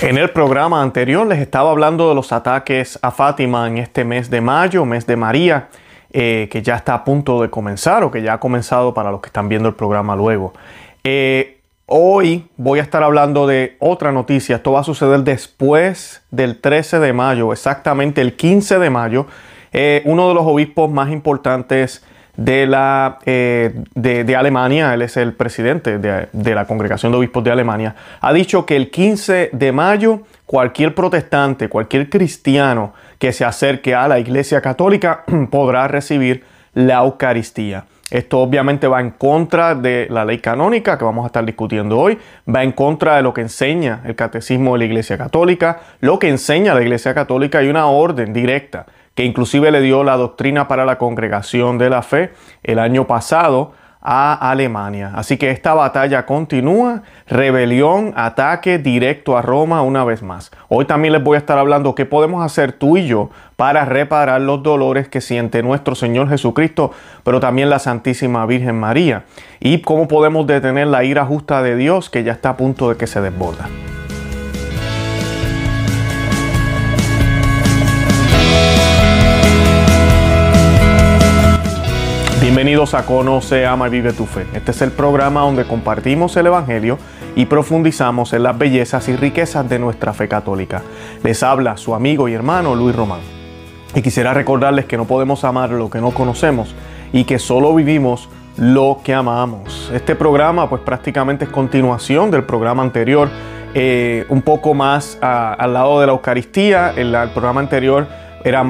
En el programa anterior les estaba hablando de los ataques a Fátima en este mes de mayo, mes de María, eh, que ya está a punto de comenzar o que ya ha comenzado para los que están viendo el programa luego. Eh, hoy voy a estar hablando de otra noticia. Esto va a suceder después del 13 de mayo, exactamente el 15 de mayo. Eh, uno de los obispos más importantes de, la, eh, de, Alemania, él es el presidente de, de, la Congregación de Obispos de Alemania, ha dicho que el 15 de mayo cualquier protestante, cualquier cristiano que se acerque a la Iglesia Católica podrá recibir la Eucaristía. Esto obviamente va en contra de la ley canónica que vamos a estar discutiendo hoy, va en contra de lo que enseña el catecismo de la Iglesia Católica, lo que enseña la Iglesia Católica y una orden directa que inclusive le dio la doctrina para la congregación de la fe el año pasado a Alemania. Así que esta batalla continúa, rebelión, ataque directo a Roma una vez más. Hoy también les voy a estar hablando qué podemos hacer tú y yo para reparar los dolores que siente nuestro Señor Jesucristo, pero también la Santísima Virgen María, y cómo podemos detener la ira justa de Dios que ya está a punto de que se desborda. Bienvenidos a Conoce, Ama y Vive tu Fe. Este es el programa donde compartimos el Evangelio y profundizamos en las bellezas y riquezas de nuestra fe católica. Les habla su amigo y hermano Luis Román. Y quisiera recordarles que no podemos amar lo que no conocemos y que solo vivimos lo que amamos. Este programa pues prácticamente es continuación del programa anterior, eh, un poco más al lado de la Eucaristía. el programa anterior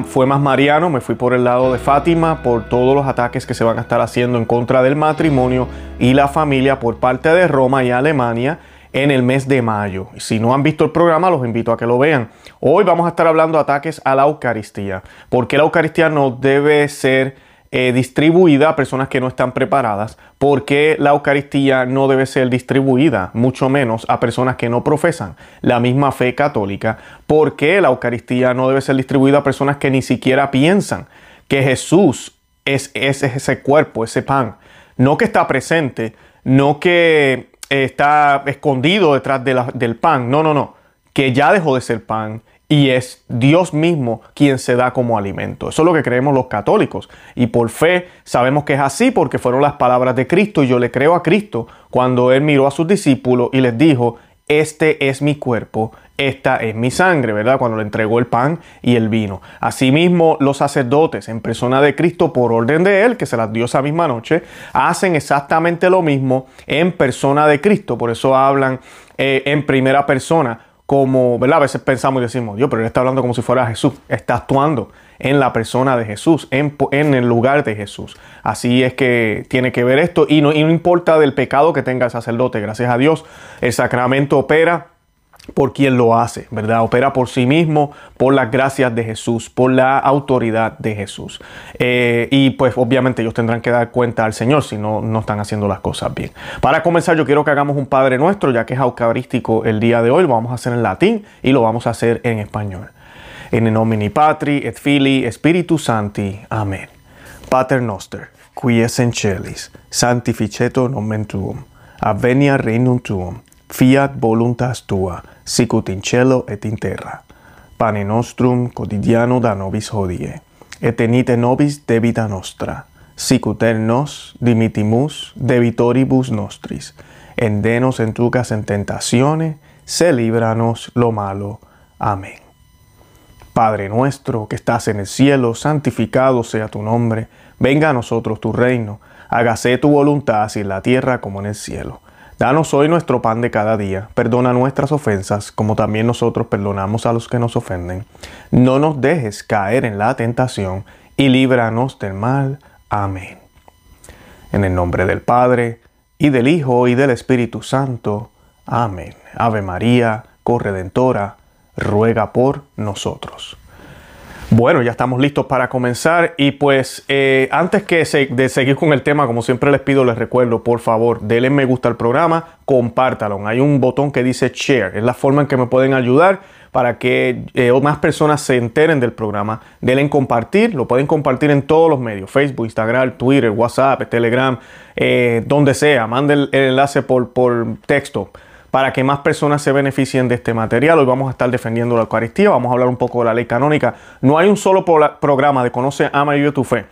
fue más mariano, me fui por el lado de Fátima, por todos los ataques que se van a estar haciendo en contra del matrimonio y la familia por parte de Roma y Alemania en el mes de mayo. Si no han visto el programa, los invito a que lo vean. Hoy vamos a estar hablando de ataques a la Eucaristía. porque la Eucaristía no debe ser eh, distribuida a personas que no están preparadas, porque la Eucaristía no debe ser distribuida, mucho menos a personas que no profesan la misma fe católica, porque la Eucaristía no debe ser distribuida a personas que ni siquiera piensan que Jesús es, ese cuerpo, ese pan, no que está presente, no que está escondido detrás del pan, no, no, no, que ya dejó de ser pan y es Dios mismo quien se da como alimento. Eso es lo que creemos los católicos. Y por fe sabemos que es así porque fueron las palabras de Cristo y yo le creo a Cristo cuando Él miró a sus discípulos y les dijo, este es mi cuerpo, esta es mi sangre, ¿verdad? Cuando le entregó el pan y el vino. Asimismo, los sacerdotes en persona de Cristo, por orden de Él, que se las dio esa misma noche, hacen exactamente lo mismo en persona de Cristo. Por eso hablan eh, en primera persona como, ¿verdad? A veces pensamos y decimos, Dios, pero él está hablando como si fuera Jesús, está actuando en la persona de Jesús, en, en, el lugar de Jesús. Así es que tiene que ver esto y no, y no importa del pecado que tenga el sacerdote, gracias a Dios, el sacramento opera por quien lo hace, ¿verdad? Opera por sí mismo, por las gracias de Jesús, por la autoridad de Jesús. Eh, y pues obviamente ellos tendrán que dar cuenta al Señor si no, no están haciendo las cosas bien. Para comenzar yo quiero que hagamos un Padre Nuestro, ya que es eucarístico el día de hoy, lo vamos a hacer en latín y lo vamos a hacer en español. En nomine Patri et Filii Spiritus Santi. Amén. Pater Noster, qui es in celis, sanctificetur nomen tuum, avenia regnum tuum, fiat voluntas tua, sicut in cielo et in terra. Pane nostrum quotidiano da nobis hodie, et tenite nobis debita nostra, sicut nos dimitimus debitoribus nostris, en tucas en tentacione, se libranos lo malo. Amén. Padre nuestro que estás en el cielo, santificado sea tu nombre, venga a nosotros tu reino, hágase tu voluntad así en la tierra como en el cielo. Danos hoy nuestro pan de cada día. Perdona nuestras ofensas, como también nosotros perdonamos a los que nos ofenden. No nos dejes caer en la tentación, y líbranos del mal. Amén. En el nombre del Padre, y del Hijo, y del Espíritu Santo. Amén. Ave María, corredentora, ruega por nosotros. Bueno, ya estamos listos para comenzar. Y pues eh, antes que de seguir con el tema, como siempre les pido, les recuerdo, por favor, denle me gusta al programa, compártalo. Hay un botón que dice share, es la forma en que me pueden ayudar para que eh, más personas se enteren del programa. Denle en compartir, lo pueden compartir en todos los medios, Facebook, Instagram, Twitter, WhatsApp, Telegram, eh, donde sea, manden el, enlace por, por texto para que más personas se beneficien de este material. Hoy vamos a estar defendiendo la Eucaristía, vamos a hablar un poco de la ley canónica. No hay un solo programa de Conoce, Ama y Vive tu Fe.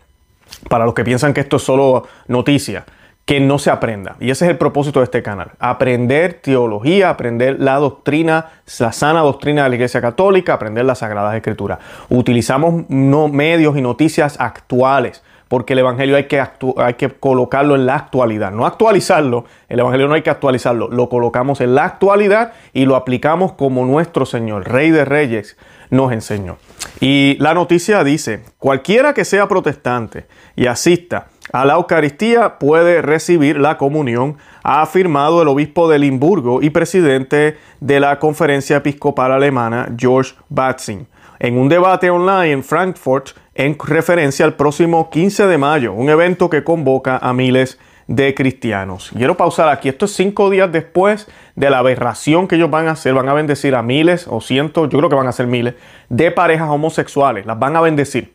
Para los que piensan que esto es solo noticia, que no se aprenda. Y ese es el propósito de este canal. Aprender teología, aprender la doctrina, la sana doctrina de la Iglesia Católica, aprender las Sagradas Escrituras. Utilizamos no, medios y noticias actuales porque el Evangelio hay que, hay que colocarlo en la actualidad, no actualizarlo, el Evangelio no hay que actualizarlo, lo colocamos en la actualidad y lo aplicamos como nuestro Señor, Rey de Reyes, nos enseñó. Y la noticia dice, cualquiera que sea protestante y asista a la Eucaristía puede recibir la comunión, ha afirmado el obispo de Limburgo y presidente de la Conferencia Episcopal Alemana, George Batzing, en un debate online en Frankfurt en referencia al próximo 15 de mayo, un evento que convoca a miles de cristianos. Quiero pausar aquí. Esto es cinco días después de la aberración que ellos van a hacer. Van a bendecir a miles o cientos, yo creo que van a ser miles, de parejas homosexuales. Las van a bendecir.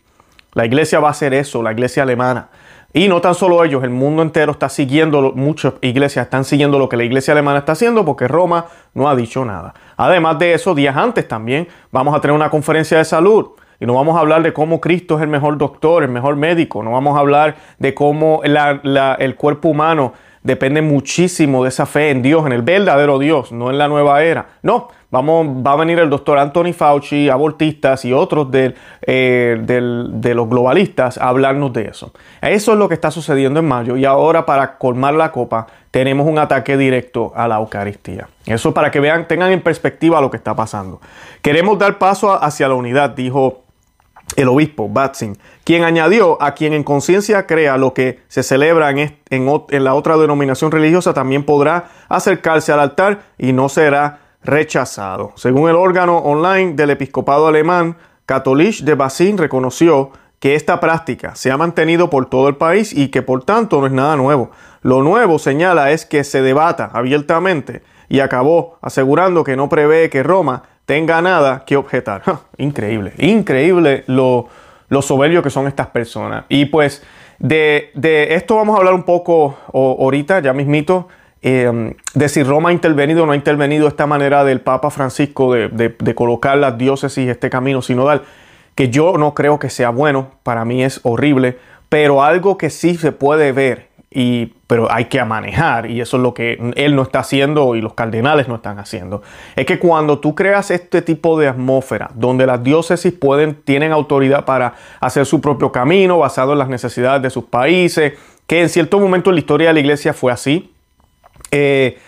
La iglesia va a hacer eso, la iglesia alemana. Y no tan solo ellos, el mundo entero está siguiendo, muchas iglesias están siguiendo lo que la iglesia alemana está haciendo porque Roma no ha dicho nada. Además de eso, días antes también vamos a tener una conferencia de salud y no vamos a hablar de cómo Cristo es el mejor doctor, el mejor médico. No vamos a hablar de cómo el cuerpo humano depende muchísimo de esa fe en Dios, en el verdadero Dios, no en la nueva era. No, vamos, va a venir el doctor Anthony Fauci, abortistas y otros eh, de los globalistas a hablarnos de eso. Eso es lo que está sucediendo en mayo y ahora para colmar la copa tenemos un ataque directo a la Eucaristía. Eso para que vean, tengan en perspectiva lo que está pasando. Queremos dar paso hacia la unidad, dijo el obispo Batzin, quien añadió a quien en conciencia crea lo que se celebra en, la otra denominación religiosa también podrá acercarse al altar y no será rechazado. Según el órgano online del episcopado alemán, Catholich de Batzin reconoció que esta práctica se ha mantenido por todo el país y que por tanto no es nada nuevo. Lo nuevo, señala, es que se debata abiertamente y acabó asegurando que no prevé que Roma tenga nada que objetar. increíble, increíble lo, lo soberbio que son estas personas. Y pues de, esto vamos a hablar un poco ahorita, ya mismito, eh, de si Roma ha intervenido o no ha intervenido esta manera del Papa Francisco de, de colocar las diócesis, este camino sinodal, que yo no creo que sea bueno, para mí es horrible, pero algo que sí se puede ver pero hay que manejar y eso es lo que él no está haciendo y los cardenales no están haciendo. Es que cuando tú creas este tipo de atmósfera donde las diócesis pueden, tienen autoridad para hacer su propio camino basado en las necesidades de sus países, que en cierto momento en la historia de la iglesia fue así, eh,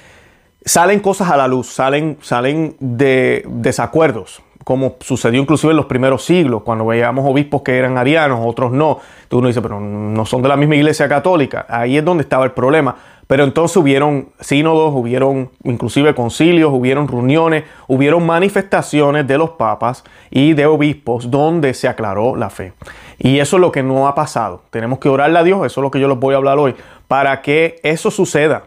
salen cosas a la luz, salen, salen de desacuerdos como sucedió inclusive en los primeros siglos, cuando veíamos obispos que eran arianos, otros no. Uno dice, pero no son de la misma iglesia católica. Ahí es donde estaba el problema. Pero entonces hubieron sínodos, hubieron inclusive concilios, hubieron reuniones, hubieron manifestaciones de los papas y de obispos donde se aclaró la fe. Y eso es lo que no ha pasado. Tenemos que orarle a Dios, eso es lo que yo les voy a hablar hoy, para que eso suceda.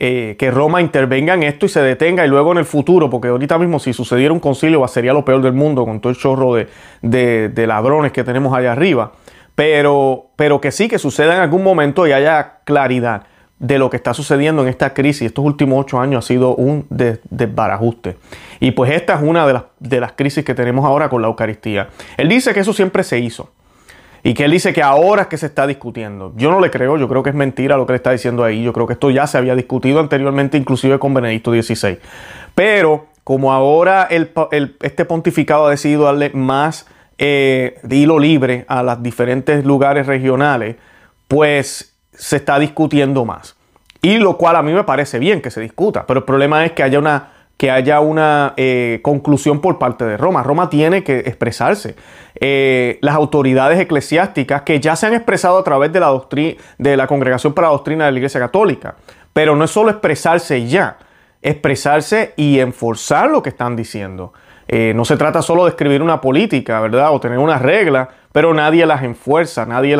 Eh, que Roma intervenga en esto y se detenga y luego en el futuro, porque ahorita mismo si sucediera un concilio sería lo peor del mundo con todo el chorro de, ladrones que tenemos allá arriba, pero, pero que sí, que suceda en algún momento y haya claridad de lo que está sucediendo en esta crisis. Estos últimos ocho años ha sido un desbarajuste. Y pues esta es una de las, de las crisis que tenemos ahora con la Eucaristía. Él dice que eso siempre se hizo. Y que él dice que ahora es que se está discutiendo. Yo no le creo, yo creo que es mentira lo que le está diciendo ahí. Yo creo que esto ya se había discutido anteriormente, inclusive con Benedicto XVI. Pero como ahora este pontificado ha decidido darle más eh, de hilo libre a los diferentes lugares regionales, pues se está discutiendo más. Y lo cual a mí me parece bien que se discuta, pero el problema es que haya una que haya una eh, conclusión por parte de Roma. Roma tiene que expresarse. Eh, las autoridades eclesiásticas que ya se han expresado a través de la, doctrina, de la Congregación para la Doctrina de la Iglesia Católica. Pero no es solo expresarse ya, expresarse y enforzar lo que están diciendo. Eh, no se trata solo de escribir una política, ¿verdad? O tener una regla, pero nadie las enfuerza, nadie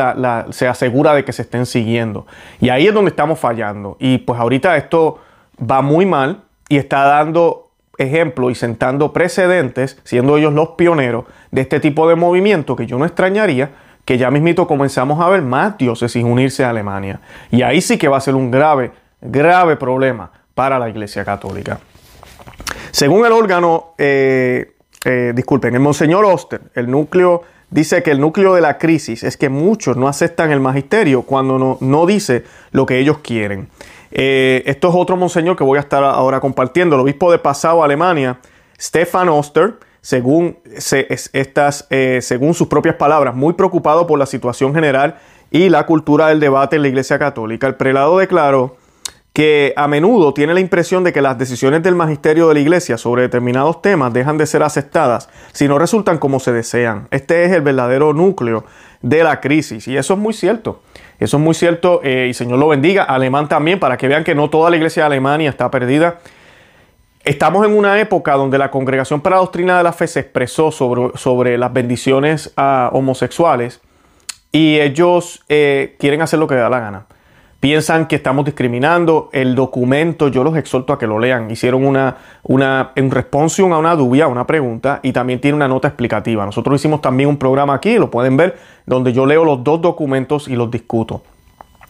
se asegura de que se estén siguiendo. Y ahí es donde estamos fallando. Y pues ahorita esto va muy mal y está dando ejemplo y sentando precedentes, siendo ellos los pioneros de este tipo de movimiento que yo no extrañaría que ya mismito comenzamos a ver más diócesis unirse a Alemania. Y ahí sí que va a ser un grave, grave problema para la Iglesia Católica. Según el órgano, eh, eh, disculpen, el Monseñor Oster, el núcleo dice que el núcleo de la crisis es que muchos no aceptan el magisterio cuando no, no dice lo que ellos quieren. Eh, esto es otro monseñor que voy a estar ahora compartiendo, el obispo de Passau, Alemania, Stefan Oster, según, estas, eh, según sus propias palabras, muy preocupado por la situación general y la cultura del debate en la Iglesia Católica. El prelado declaró que a menudo tiene la impresión de que las decisiones del magisterio de la Iglesia sobre determinados temas dejan de ser aceptadas si no resultan como se desean. Este es el verdadero núcleo de la crisis y eso es muy cierto. Eso es muy cierto eh, y Señor lo bendiga. Alemán también, para que vean que no toda la Iglesia de Alemania está perdida. Estamos en una época donde la Congregación para la Doctrina de la Fe se expresó sobre, sobre las bendiciones a homosexuales y ellos eh, quieren hacer lo que da la gana piensan que estamos discriminando. El documento, yo los exhorto a que lo lean. Hicieron una, una en responsión a una duda, una pregunta, y también tiene una nota explicativa. Nosotros hicimos también un programa aquí, lo pueden ver, donde yo leo los dos documentos y los discuto.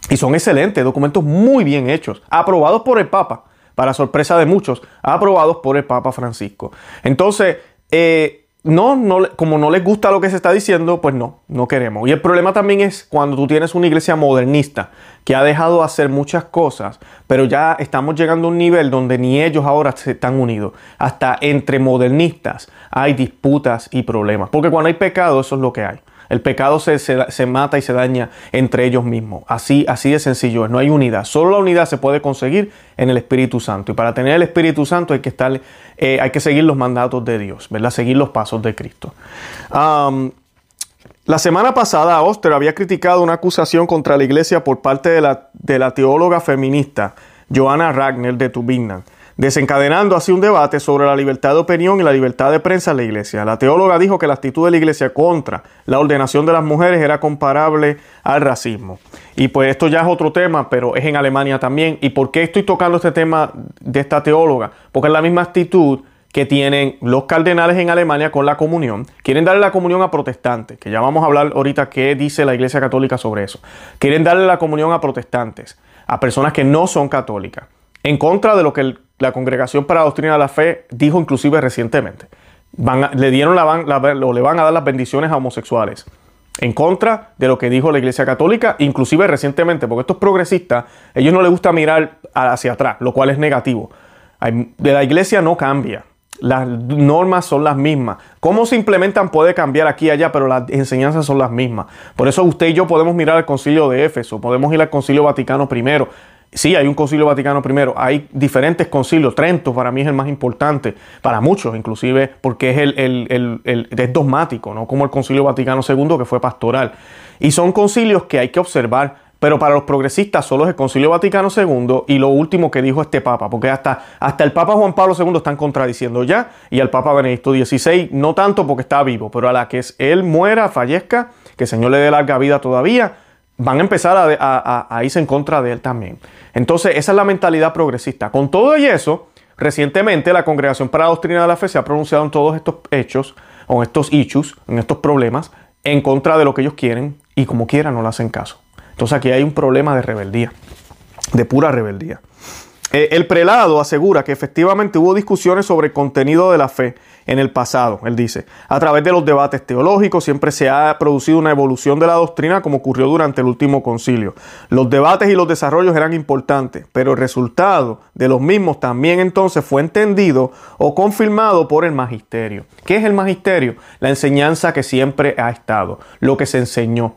Y son excelentes, documentos muy bien hechos, aprobados por el Papa, para sorpresa de muchos, aprobados por el Papa Francisco. Entonces, eh, no, no, como no les gusta lo que se está diciendo, pues no, no queremos. Y el problema también es cuando tú tienes una iglesia modernista que ha dejado hacer muchas cosas, pero ya estamos llegando a un nivel donde ni ellos ahora se están unidos. Hasta entre modernistas hay disputas y problemas. Porque cuando hay pecado, eso es lo que hay. El pecado se, se, mata y se daña entre ellos mismos. Así, así de sencillo es. No hay unidad. Solo la unidad se puede conseguir en el Espíritu Santo. Y para tener el Espíritu Santo hay que, estar, eh, hay que seguir los mandatos de Dios, ¿verdad? Seguir los pasos de Cristo. la semana pasada, Oster había criticado una acusación contra la iglesia por parte de la, de la teóloga feminista Johanna Ragner de Tubingen desencadenando así un debate sobre la libertad de opinión y la libertad de prensa en la iglesia. La teóloga dijo que la actitud de la iglesia contra la ordenación de las mujeres era comparable al racismo. Y pues esto ya es otro tema, pero es en Alemania también. ¿Y por qué estoy tocando este tema de esta teóloga? Porque es la misma actitud que tienen los cardenales en Alemania con la comunión. Quieren darle la comunión a protestantes, que ya vamos a hablar ahorita qué dice la Iglesia Católica sobre eso. Quieren darle la comunión a protestantes, a personas que no son católicas, en contra de lo que el la Congregación para la Doctrina de la Fe dijo inclusive recientemente. le dieron la, o le van a dar las bendiciones a homosexuales. En contra de lo que dijo la Iglesia Católica, inclusive recientemente, porque estos progresistas, ellos no les gusta mirar hacia atrás, lo cual es negativo. De la Iglesia no cambia. Las normas son las mismas. Cómo se implementan puede cambiar aquí y allá, pero las enseñanzas son las mismas. Por eso usted y yo podemos mirar al concilio de Éfeso, podemos ir al concilio Vaticano I, Sí, hay un concilio Vaticano I, hay diferentes concilios, Trento para mí es el más importante, para muchos inclusive, porque es, el, dogmático, no como el concilio Vaticano II que fue pastoral. Y son concilios que hay que observar, pero para los progresistas solo es el concilio Vaticano II y lo último que dijo este Papa, porque hasta, hasta el Papa Juan Pablo II están contradiciendo ya, y al Papa Benedicto XVI no tanto porque está vivo, pero a la que él muera, fallezca, que el Señor le dé larga vida todavía, van a empezar a, irse en contra de él también. Entonces, esa es la mentalidad progresista. Con todo y eso, recientemente la Congregación para la Doctrina de la Fe se ha pronunciado en todos estos hechos, o en estos issues, en estos problemas, en contra de lo que ellos quieren y como quieran no le hacen caso. Entonces aquí hay un problema de rebeldía, de pura rebeldía. Eh, el prelado asegura que efectivamente hubo discusiones sobre el contenido de la fe en el pasado. Él dice, a través de los debates teológicos siempre se ha producido una evolución de la doctrina como ocurrió durante el último concilio. Los debates y los desarrollos eran importantes, pero el resultado de los mismos también entonces fue entendido o confirmado por el magisterio. ¿Qué es el magisterio? La enseñanza que siempre ha estado, lo que se enseñó.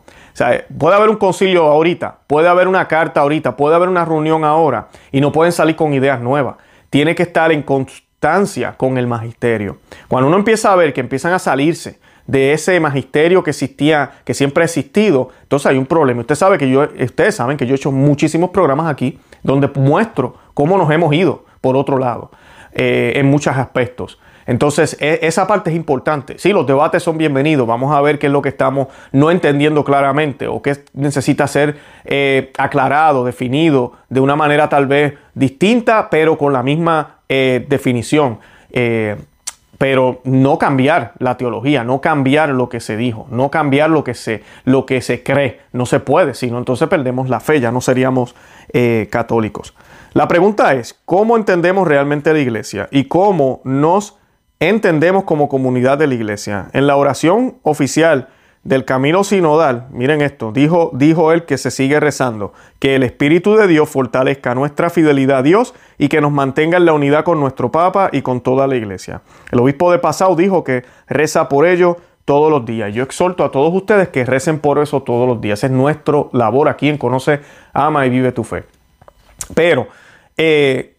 Puede haber un concilio ahorita, puede haber una carta ahorita, puede haber una reunión ahora y no pueden salir con ideas nuevas. Tiene que estar en constancia con el magisterio. Cuando uno empieza a ver que empiezan a salirse de ese magisterio que existía, que siempre ha existido, entonces hay un problema. Usted sabe que yo, ustedes saben que yo he hecho muchísimos programas aquí donde muestro cómo nos hemos ido por otro lado eh, en muchos aspectos. Entonces, e, esa parte es importante. Sí, los debates son bienvenidos. Vamos a ver qué es lo que estamos no entendiendo claramente o qué necesita ser eh, aclarado, definido de una manera tal vez distinta, pero con la misma eh, definición. Eh, pero no cambiar la teología, no cambiar lo que se dijo, no cambiar lo que se, lo que se cree, no se puede, sino entonces perdemos la fe, ya no seríamos católicos. La pregunta es, ¿cómo entendemos realmente la iglesia y cómo nos entendemos como comunidad de la iglesia? En la oración oficial, del camino sinodal, miren esto, dijo, dijo él que se sigue rezando, que el Espíritu de Dios fortalezca nuestra fidelidad a Dios y que nos mantenga en la unidad con nuestro Papa y con toda la iglesia. El obispo de Pasau dijo que reza por ello todos los días. Yo exhorto a todos ustedes que recen por eso todos los días. Es nuestro labor aquí en Conoce, Ama y Vive tu Fe. Pero eh,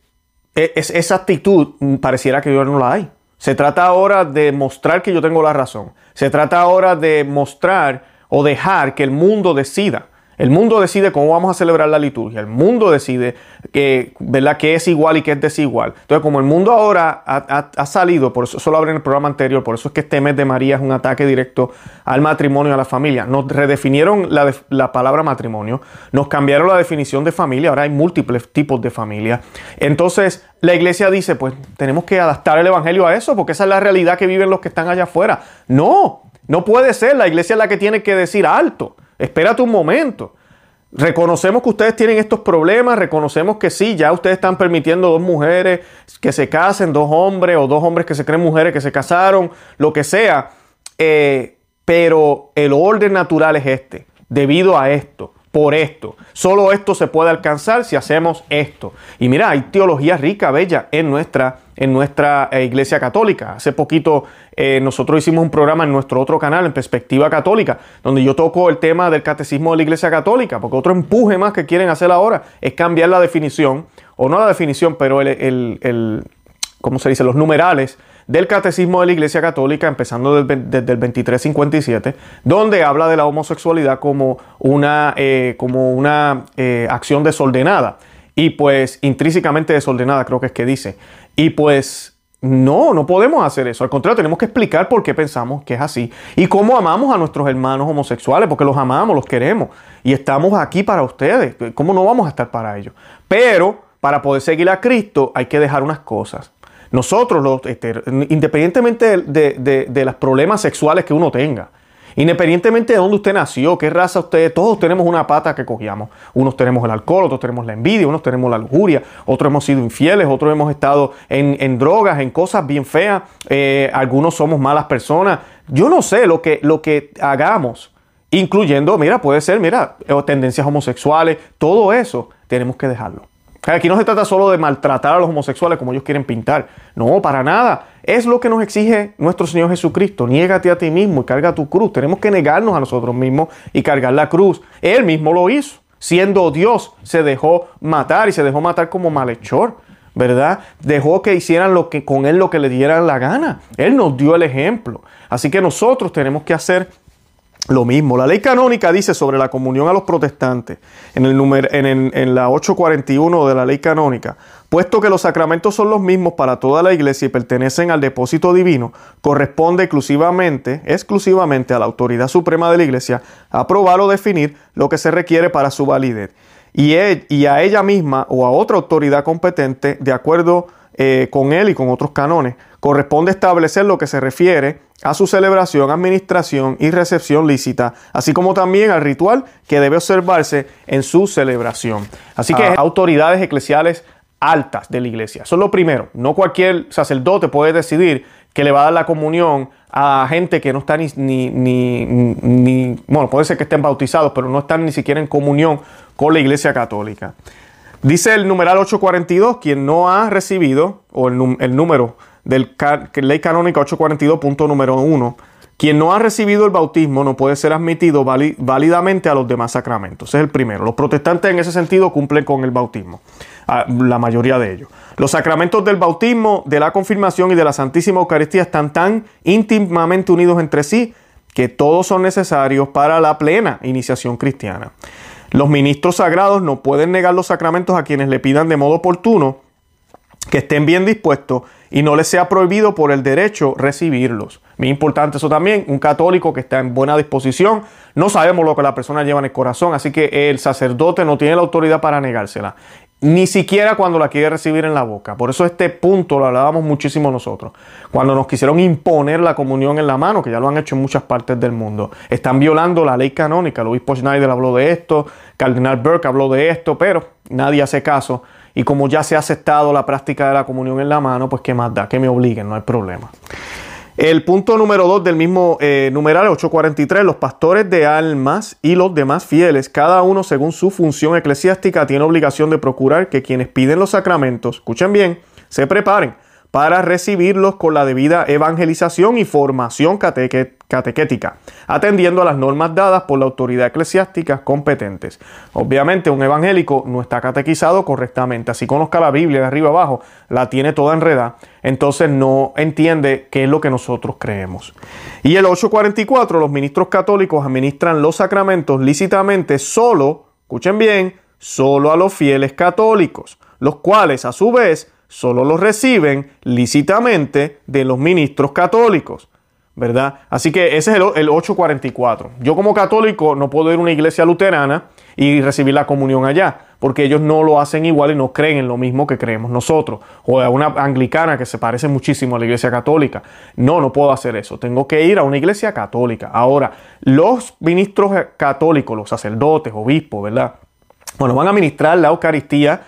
e, esa actitud pareciera que yo no la hay. Se trata ahora de mostrar que yo tengo la razón. Se trata ahora de mostrar o dejar que el mundo decida. El mundo decide cómo vamos a celebrar la liturgia. El mundo decide que, ¿verdad? que es igual y que es desigual. Entonces, como el mundo ahora ha, salido, por eso solo hablé en el programa anterior, por eso es que este mes de María es un ataque directo al matrimonio, a la familia. Nos redefinieron la, la palabra matrimonio, nos cambiaron la definición de familia, ahora hay múltiples tipos de familia. Entonces, la iglesia dice, pues tenemos que adaptar el evangelio a eso, porque esa es la realidad que viven los que están allá afuera. No, no puede ser. La iglesia es la que tiene que decir alto. Espérate un momento. Reconocemos que ustedes tienen estos problemas, reconocemos que sí, ya ustedes están permitiendo dos mujeres que se casen, dos hombres o dos hombres que se creen mujeres que se casaron, lo que sea. Eh, pero el orden natural es este, debido a esto por esto. Solo esto se puede alcanzar si hacemos esto. Y mira, hay teología rica, bella en nuestra, en nuestra eh, iglesia católica. Hace poquito eh, nosotros hicimos un programa en nuestro otro canal, en Perspectiva Católica, donde yo toco el tema del catecismo de la iglesia católica, porque otro empuje más que quieren hacer ahora es cambiar la definición, o no la definición, pero el, el, el ¿cómo se dice? Los numerales del Catecismo de la Iglesia Católica, empezando desde, el 2357, donde habla de la homosexualidad como una, eh, como una eh, acción desordenada y pues intrínsecamente desordenada, creo que es que dice. Y pues no, no podemos hacer eso. Al contrario, tenemos que explicar por qué pensamos que es así y cómo amamos a nuestros hermanos homosexuales, porque los amamos, los queremos y estamos aquí para ustedes. ¿Cómo no vamos a estar para ellos? Pero para poder seguir a Cristo hay que dejar unas cosas. Nosotros, este, independientemente de, de, los problemas sexuales que uno tenga, Independientemente de dónde usted nació, qué raza usted, todos tenemos una pata que cogíamos. Unos tenemos el alcohol, otros tenemos la envidia, unos tenemos la lujuria, otros hemos sido infieles, otros hemos estado en, drogas, en cosas bien feas, eh, algunos somos malas personas. Yo no sé lo que, lo que hagamos, incluyendo, mira, puede ser, mira, tendencias homosexuales, todo eso, tenemos que dejarlo. Aquí no se trata solo de maltratar a los homosexuales como ellos quieren pintar. No, para nada. Es lo que nos exige nuestro Señor Jesucristo. Niégate a ti mismo y carga tu cruz. Tenemos que negarnos a nosotros mismos y cargar la cruz. Él mismo lo hizo. Siendo Dios, se dejó matar y se dejó matar como malhechor. ¿Verdad? Dejó que hicieran lo que, con él lo que le dieran la gana. Él nos dio el ejemplo. Así que nosotros tenemos que hacer lo mismo, la ley canónica dice sobre la comunión a los protestantes, en, el en, en, la 841 de la ley canónica, puesto que los sacramentos son los mismos para toda la iglesia y pertenecen al depósito divino, corresponde exclusivamente, exclusivamente a la autoridad suprema de la iglesia aprobar o definir lo que se requiere para su validez, y, e, y a ella misma o a otra autoridad competente, de acuerdo eh, con él y con otros canones, corresponde establecer lo que se refiere a su celebración, administración y recepción lícita, así como también al ritual que debe observarse en su celebración. Así que ah. autoridades eclesiales altas de la iglesia. Eso es lo primero. No cualquier sacerdote puede decidir que le va a dar la comunión a gente que no está ni, ni, ni, bueno, puede ser que estén bautizados, pero no están ni siquiera en comunión con la iglesia católica. Dice el numeral 842, quien no ha recibido, o el, el número del ley canónica 842, punto número 1, quien no ha recibido el bautismo no puede ser admitido válidamente a los demás sacramentos. Ese es el primero. Los protestantes en ese sentido cumplen con el bautismo, la mayoría de ellos. Los sacramentos del bautismo, de la confirmación y de la Santísima Eucaristía están tan íntimamente unidos entre sí que todos son necesarios para la plena iniciación cristiana. Los ministros sagrados no pueden negar los sacramentos a quienes le pidan de modo oportuno que estén bien dispuestos y no les sea prohibido por el derecho recibirlos. Muy importante eso también, un católico que está en buena disposición, no sabemos lo que la persona lleva en el corazón, así que el sacerdote no tiene la autoridad para negársela. ni siquiera cuando la quiere recibir en la boca. Por eso este punto lo hablábamos muchísimo nosotros. Cuando nos quisieron imponer la comunión en la mano, que ya lo han hecho en muchas partes del mundo. Están violando la ley canónica. El obispo Schneider habló de esto, Cardinal Burke habló de esto, pero nadie hace caso. Y como ya se ha aceptado la práctica de la comunión en la mano, pues qué más da, que me obliguen, no hay problema. El punto número 2 del mismo eh, numeral 843, los pastores de almas y los demás fieles, cada uno según su función eclesiástica, tiene obligación de procurar que quienes piden los sacramentos, escuchen bien, se preparen para recibirlos con la debida evangelización y formación catequética, atendiendo a las normas dadas por la autoridad eclesiástica competentes. Obviamente un evangélico no está catequizado correctamente, así conozca la Biblia de arriba abajo, la tiene toda enredada, entonces no entiende qué es lo que nosotros creemos. Y el 844, los ministros católicos administran los sacramentos lícitamente solo, escuchen bien, solo a los fieles católicos, los cuales a su vez solo los reciben lícitamente de los ministros católicos. ¿Verdad? Así que ese es el, 844. Yo como católico no puedo ir a una iglesia luterana y recibir la comunión allá, porque ellos no lo hacen igual y no creen en lo mismo que creemos nosotros. O a una anglicana que se parece muchísimo a la iglesia católica. No, no puedo hacer eso. Tengo que ir a una iglesia católica. Ahora, los ministros católicos, los sacerdotes, obispos, ¿verdad? Bueno, van a ministrar la Eucaristía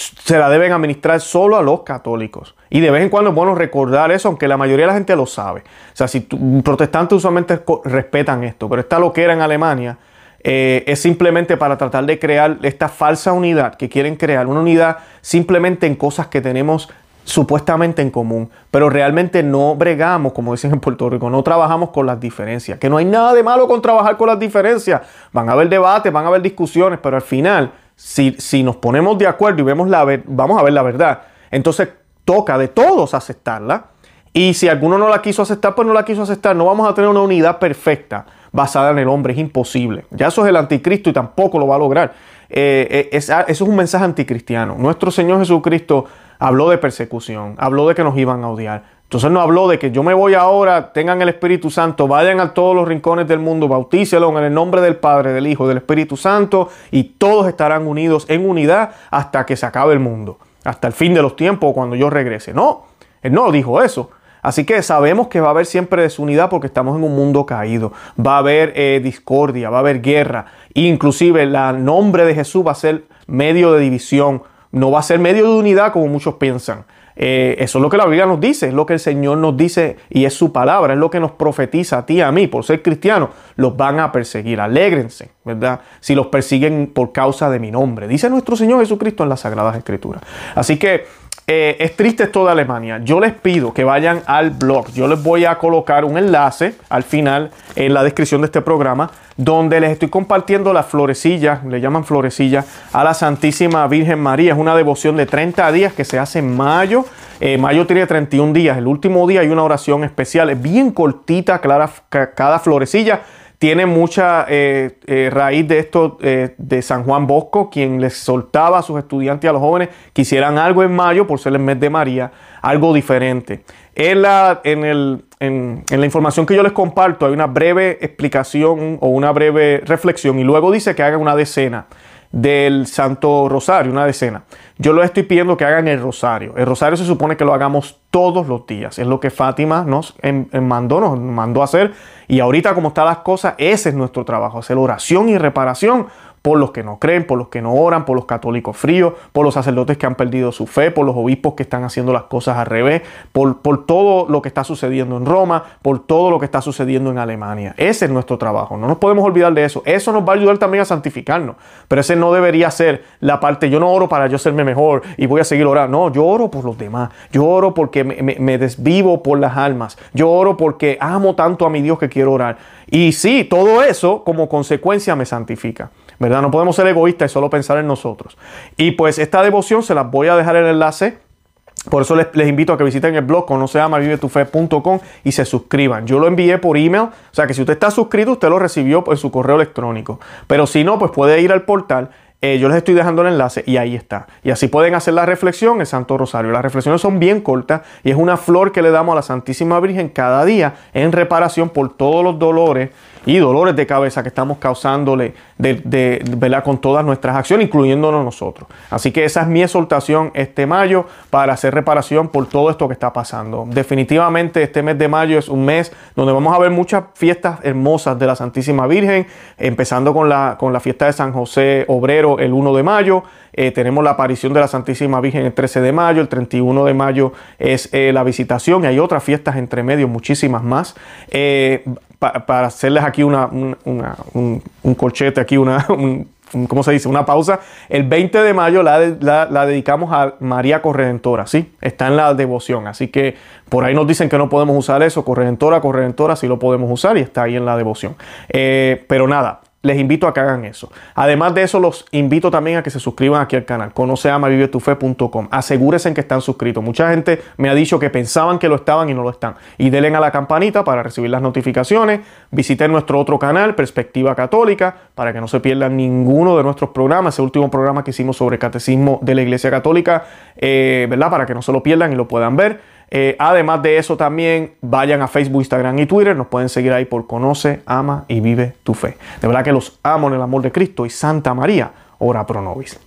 se la deben administrar solo a los católicos. Y de vez en cuando es bueno recordar eso, aunque la mayoría de la gente lo sabe. O sea, si protestantes usualmente respetan esto, pero esta loquera en Alemania eh, es simplemente para tratar de crear esta falsa unidad que quieren crear, una unidad simplemente en cosas que tenemos supuestamente en común, pero realmente no bregamos, como dicen en Puerto Rico, no trabajamos con las diferencias, que no hay nada de malo con trabajar con las diferencias, van a haber debates, van a haber discusiones, pero al final si, nos ponemos de acuerdo y vemos la vamos a ver la verdad, entonces toca de todos aceptarla. Y si alguno no la quiso aceptar, pues no la quiso aceptar. No vamos a tener una unidad perfecta basada en el hombre. Es imposible. Ya eso es el anticristo y tampoco lo va a lograr. Eh, eh, ah, eso es un mensaje anticristiano. Nuestro Señor Jesucristo habló de persecución, habló de que nos iban a odiar. Entonces no habló de que yo me voy ahora, tengan el Espíritu Santo, vayan a todos los rincones del mundo, bautícelo en el nombre del Padre, del Hijo, del Espíritu Santo y todos estarán unidos en unidad hasta que se acabe el mundo, hasta el fin de los tiempos cuando yo regrese. No, él no dijo eso. Así que sabemos que va a haber siempre desunidad porque estamos en un mundo caído. Va a haber eh, discordia, va a haber guerra. Inclusive el nombre de Jesús va a ser medio de división. No va a ser medio de unidad como muchos piensan. Eh, eso es lo que la Biblia nos dice, es lo que el Señor nos dice y es su palabra, es lo que nos profetiza a ti y a mí, por ser cristianos, los van a perseguir, alégrense, ¿verdad? Si los persiguen por causa de mi nombre, dice nuestro Señor Jesucristo en las Sagradas Escrituras. Así que eh, es triste toda Alemania. Yo les pido que vayan al blog. Yo les voy a colocar un enlace al final en la descripción de este programa donde les estoy compartiendo la florecilla, le llaman florecilla, a la Santísima Virgen María. Es una devoción de 30 días que se hace en mayo. Eh, mayo tiene 31 días. El último día hay una oración especial. Es bien cortita clara, cada florecilla. Tiene mucha eh, eh, raíz de esto de San Juan Bosco, quien les soltaba a sus estudiantes y a los jóvenes que hicieran algo en mayo por ser el mes de María, algo diferente. En la, en, el, en, la información que yo les comparto hay una breve explicación o una breve reflexión y luego dice que hagan una decena del Santo Rosario, una decena. Yo les estoy pidiendo que hagan el rosario. El rosario se supone que lo hagamos todos los días. Es lo que Fátima nos mandó, nos mandó a hacer. Y ahorita como están las cosas, ese es nuestro trabajo, hacer oración y reparación por los que no creen, por los que no oran, por los católicos fríos, por los sacerdotes que han perdido su fe, por los obispos que están haciendo las cosas al revés, por, por todo lo que está sucediendo en Roma, por todo lo que está sucediendo en Alemania. Ese es nuestro trabajo, no nos podemos olvidar de eso. Eso nos va a ayudar también a santificarnos, pero ese no debería ser la parte, yo no oro para yo serme mejor y voy a seguir orando, no, yo oro por los demás, yo oro porque me, me desvivo por las almas, yo oro porque amo tanto a mi Dios que quiero orar. Y sí, todo eso como consecuencia me santifica. ¿Verdad? No podemos ser egoístas y solo pensar en nosotros. Y pues esta devoción se las voy a dejar el enlace. Por eso les, invito a que visiten el blog conoceamavivetufe.com y se suscriban. Yo lo envié por email, o sea que si usted está suscrito, usted lo recibió en su correo electrónico. Pero si no, pues puede ir al portal eh, yo les estoy dejando el enlace y ahí está. Y así pueden hacer la reflexión, el Santo Rosario. Las reflexiones son bien cortas y es una flor que le damos a la Santísima Virgen cada día en reparación por todos los dolores y dolores de cabeza que estamos causándole de, con todas nuestras acciones, incluyéndonos nosotros. Así que esa es mi exhortación este mayo para hacer reparación por todo esto que está pasando. Definitivamente este mes de mayo es un mes donde vamos a ver muchas fiestas hermosas de la Santísima Virgen, empezando con la, con la fiesta de San José Obrero el 1 de mayo. Eh, tenemos la aparición de la Santísima Virgen el 13 de mayo, el 31 de mayo es eh, la visitación y hay otras fiestas entre medio, muchísimas más. Eh, para hacerles aquí una, un, colchete, aquí una, ¿cómo se dice? Una pausa. El 20 de mayo la, la, dedicamos a María Corredentora, ¿sí? Está en la devoción, así que por ahí nos dicen que no podemos usar eso, Corredentora, Corredentora, sí lo podemos usar y está ahí en la devoción. pero nada, les invito a que hagan eso. Además de eso, los invito también a que se suscriban aquí al canal, conoceamavivetufe.com. Asegúrense en que están suscritos. Mucha gente me ha dicho que pensaban que lo estaban y no lo están. Y denle a la campanita para recibir las notificaciones. Visiten nuestro otro canal, Perspectiva Católica, para que no se pierdan ninguno de nuestros programas. Ese último programa que hicimos sobre catecismo de la Iglesia Católica, eh, ¿verdad? Para que no se lo pierdan y lo puedan ver. Eh, además de eso también vayan a Facebook, Instagram y Twitter. Nos pueden seguir ahí por Conoce, Ama y Vive tu Fe. De verdad que los amo en el amor de Cristo y Santa María, ora pro nobis.